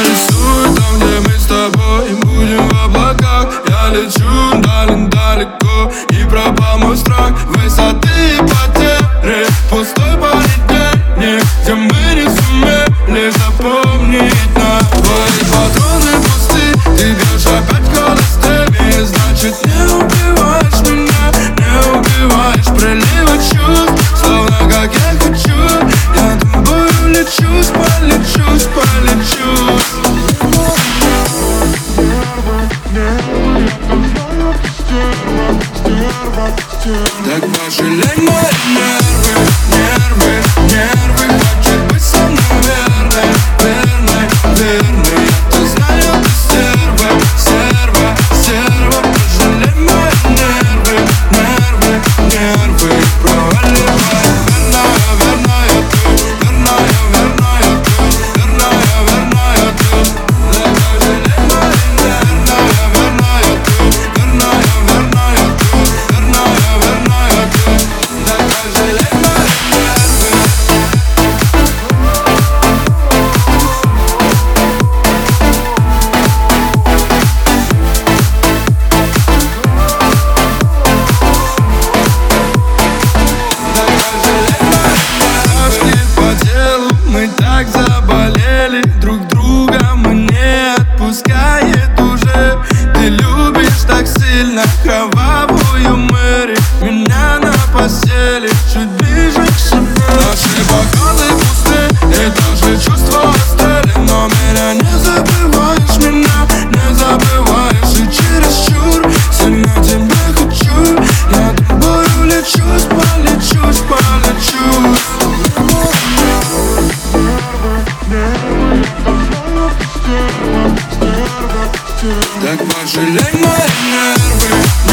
нарисую там, где мы с тобой Будем в облаках. Я лечу дален далеко И пропал мой страх. Высоты и потери Пустой полетельник Где мы не сумели запомнить на Твои патроны пустые Тогда жалей мои нервы, нервы, нервы. Как заболели друг друга Мы не отпускает уже. Ты любишь так сильно кровавую Мэри Меня на постели чуть Так пожалей мои нервы.